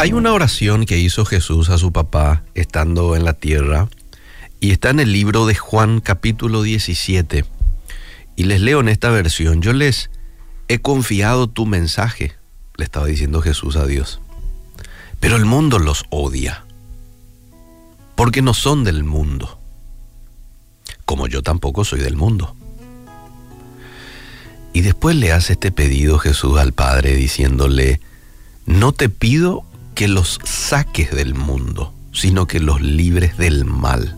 Hay una oración que hizo Jesús a su papá estando en la tierra y está en el libro de Juan capítulo 17. Y les leo en esta versión, yo les he confiado tu mensaje, le estaba diciendo Jesús a Dios. Pero el mundo los odia, porque no son del mundo, como yo tampoco soy del mundo. Y después le hace este pedido Jesús al Padre diciéndole, no te pido que los saques del mundo, sino que los libres del mal.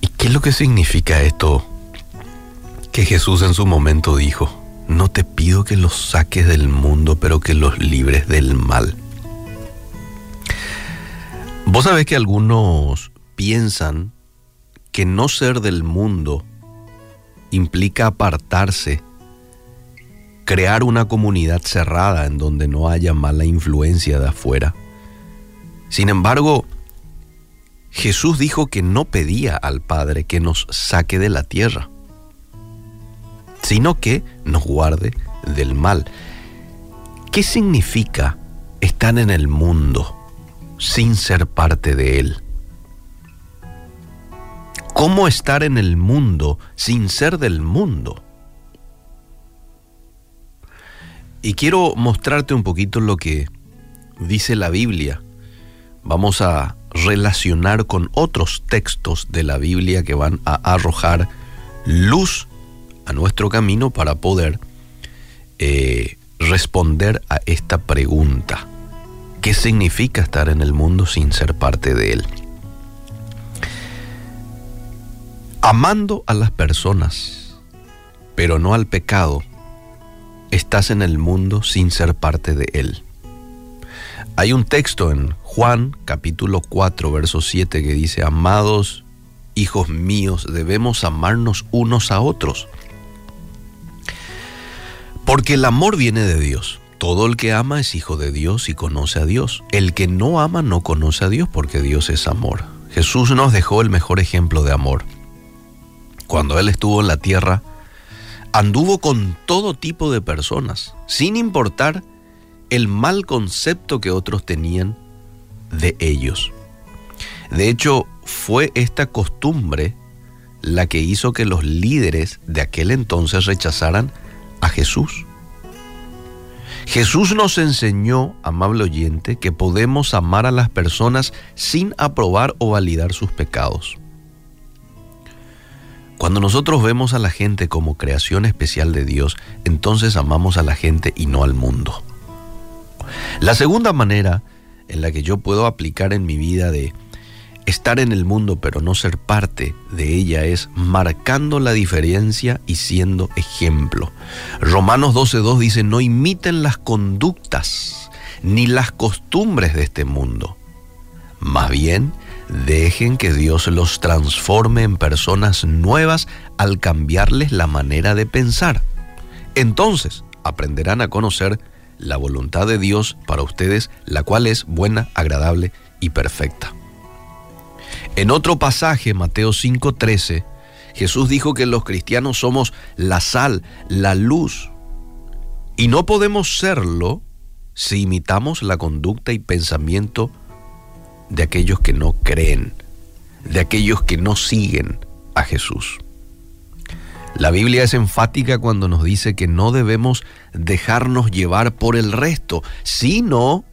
¿Y qué es lo que significa esto que Jesús en su momento dijo? No te pido que los saques del mundo, pero que los libres del mal. Vos sabés que algunos piensan que no ser del mundo implica apartarse crear una comunidad cerrada en donde no haya mala influencia de afuera. Sin embargo, Jesús dijo que no pedía al Padre que nos saque de la tierra, sino que nos guarde del mal. ¿Qué significa estar en el mundo sin ser parte de él? ¿Cómo estar en el mundo sin ser del mundo? Y quiero mostrarte un poquito lo que dice la Biblia. Vamos a relacionar con otros textos de la Biblia que van a arrojar luz a nuestro camino para poder eh, responder a esta pregunta. ¿Qué significa estar en el mundo sin ser parte de él? Amando a las personas, pero no al pecado, estás en el mundo sin ser parte de él. Hay un texto en Juan capítulo 4, verso 7 que dice, amados hijos míos, debemos amarnos unos a otros. Porque el amor viene de Dios. Todo el que ama es hijo de Dios y conoce a Dios. El que no ama no conoce a Dios porque Dios es amor. Jesús nos dejó el mejor ejemplo de amor. Cuando Él estuvo en la tierra, anduvo con todo tipo de personas, sin importar el mal concepto que otros tenían de ellos. De hecho, fue esta costumbre la que hizo que los líderes de aquel entonces rechazaran a Jesús. Jesús nos enseñó, amable oyente, que podemos amar a las personas sin aprobar o validar sus pecados. Cuando nosotros vemos a la gente como creación especial de Dios, entonces amamos a la gente y no al mundo. La segunda manera en la que yo puedo aplicar en mi vida de estar en el mundo pero no ser parte de ella es marcando la diferencia y siendo ejemplo. Romanos 12.2 dice, no imiten las conductas ni las costumbres de este mundo. Más bien, Dejen que Dios los transforme en personas nuevas al cambiarles la manera de pensar. Entonces aprenderán a conocer la voluntad de Dios para ustedes, la cual es buena, agradable y perfecta. En otro pasaje, Mateo 5:13, Jesús dijo que los cristianos somos la sal, la luz, y no podemos serlo si imitamos la conducta y pensamiento de aquellos que no creen, de aquellos que no siguen a Jesús. La Biblia es enfática cuando nos dice que no debemos dejarnos llevar por el resto, sino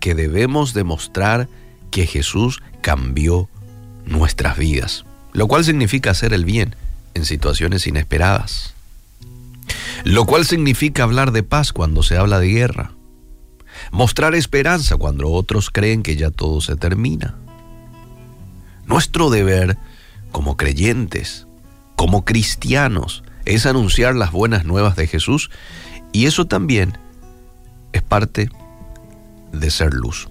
que debemos demostrar que Jesús cambió nuestras vidas, lo cual significa hacer el bien en situaciones inesperadas, lo cual significa hablar de paz cuando se habla de guerra, mostrar esperanza cuando otros creen que ya todo se termina. Nuestro deber como creyentes, como cristianos, es anunciar las buenas nuevas de Jesús y eso también es parte de ser luz.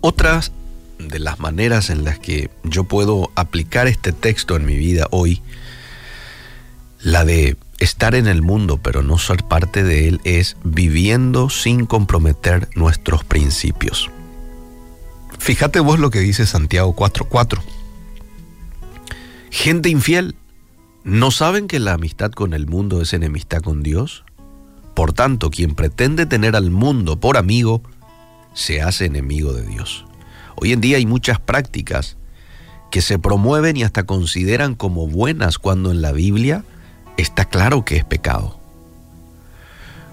Otras de las maneras en las que yo puedo aplicar este texto en mi vida hoy, la de estar en el mundo pero no ser parte de él es viviendo sin comprometer nuestros principios. Fíjate vos lo que dice Santiago 4:4. Gente infiel, ¿no saben que la amistad con el mundo es enemistad con Dios? Por tanto, quien pretende tener al mundo por amigo, se hace enemigo de Dios. Hoy en día hay muchas prácticas que se promueven y hasta consideran como buenas cuando en la Biblia está claro que es pecado.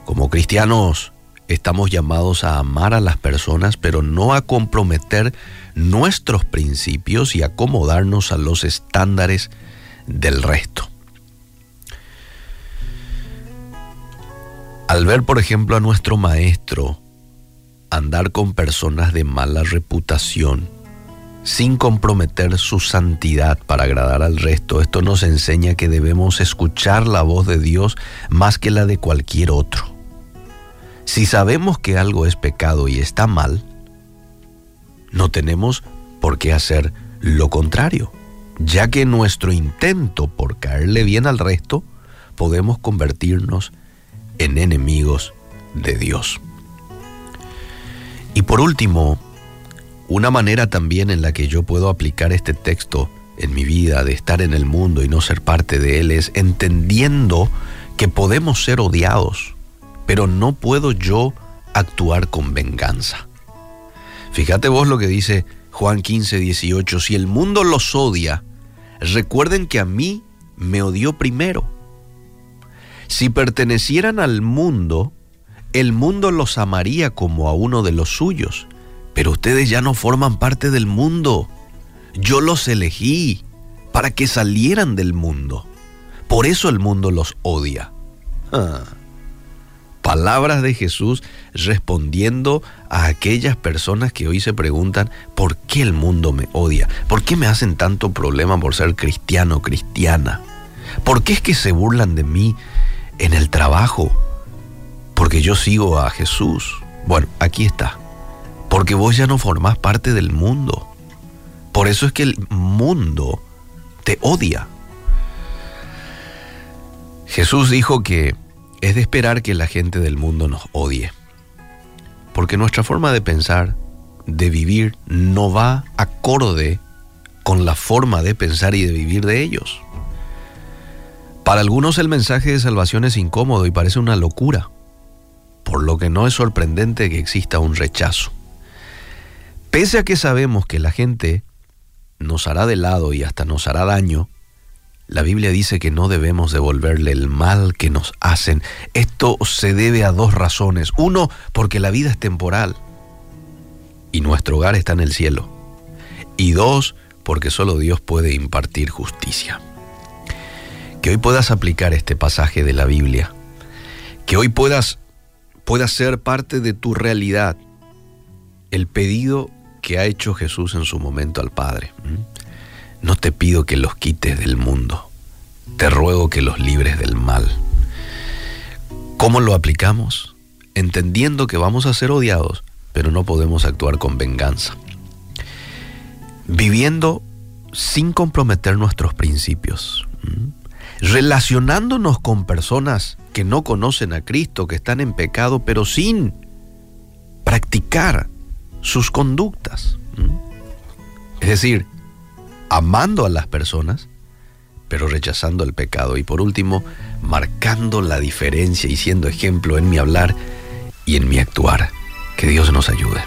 Como cristianos estamos llamados a amar a las personas, pero no a comprometer nuestros principios y acomodarnos a los estándares del resto. Al ver, por ejemplo, a nuestro maestro andar con personas de mala reputación, sin comprometer su santidad para agradar al resto, esto nos enseña que debemos escuchar la voz de Dios más que la de cualquier otro. Si sabemos que algo es pecado y está mal, no tenemos por qué hacer lo contrario, ya que nuestro intento por caerle bien al resto podemos convertirnos en enemigos de Dios. Y por último, una manera también en la que yo puedo aplicar este texto en mi vida de estar en el mundo y no ser parte de él es entendiendo que podemos ser odiados, pero no puedo yo actuar con venganza. Fíjate vos lo que dice Juan 15, 18, si el mundo los odia, recuerden que a mí me odió primero. Si pertenecieran al mundo, el mundo los amaría como a uno de los suyos, pero ustedes ya no forman parte del mundo. Yo los elegí para que salieran del mundo. Por eso el mundo los odia. Ah. Palabras de Jesús respondiendo a aquellas personas que hoy se preguntan, ¿por qué el mundo me odia? ¿Por qué me hacen tanto problema por ser cristiano cristiana? ¿Por qué es que se burlan de mí en el trabajo? Porque yo sigo a Jesús. Bueno, aquí está. Porque vos ya no formás parte del mundo. Por eso es que el mundo te odia. Jesús dijo que es de esperar que la gente del mundo nos odie. Porque nuestra forma de pensar, de vivir, no va acorde con la forma de pensar y de vivir de ellos. Para algunos el mensaje de salvación es incómodo y parece una locura, por lo que no es sorprendente que exista un rechazo. Pese a que sabemos que la gente nos hará de lado y hasta nos hará daño, la Biblia dice que no debemos devolverle el mal que nos hacen. Esto se debe a dos razones. Uno, porque la vida es temporal y nuestro hogar está en el cielo. Y dos, porque solo Dios puede impartir justicia que hoy puedas aplicar este pasaje de la Biblia, que hoy puedas, puedas ser parte de tu realidad el pedido que ha hecho Jesús en su momento al Padre. No te pido que los quites del mundo, te ruego que los libres del mal. ¿Cómo lo aplicamos? Entendiendo que vamos a ser odiados, pero no podemos actuar con venganza. Viviendo sin comprometer nuestros principios relacionándonos con personas que no conocen a Cristo, que están en pecado, pero sin practicar sus conductas. Es decir, amando a las personas, pero rechazando el pecado. Y por último, marcando la diferencia y siendo ejemplo en mi hablar y en mi actuar. Que Dios nos ayude.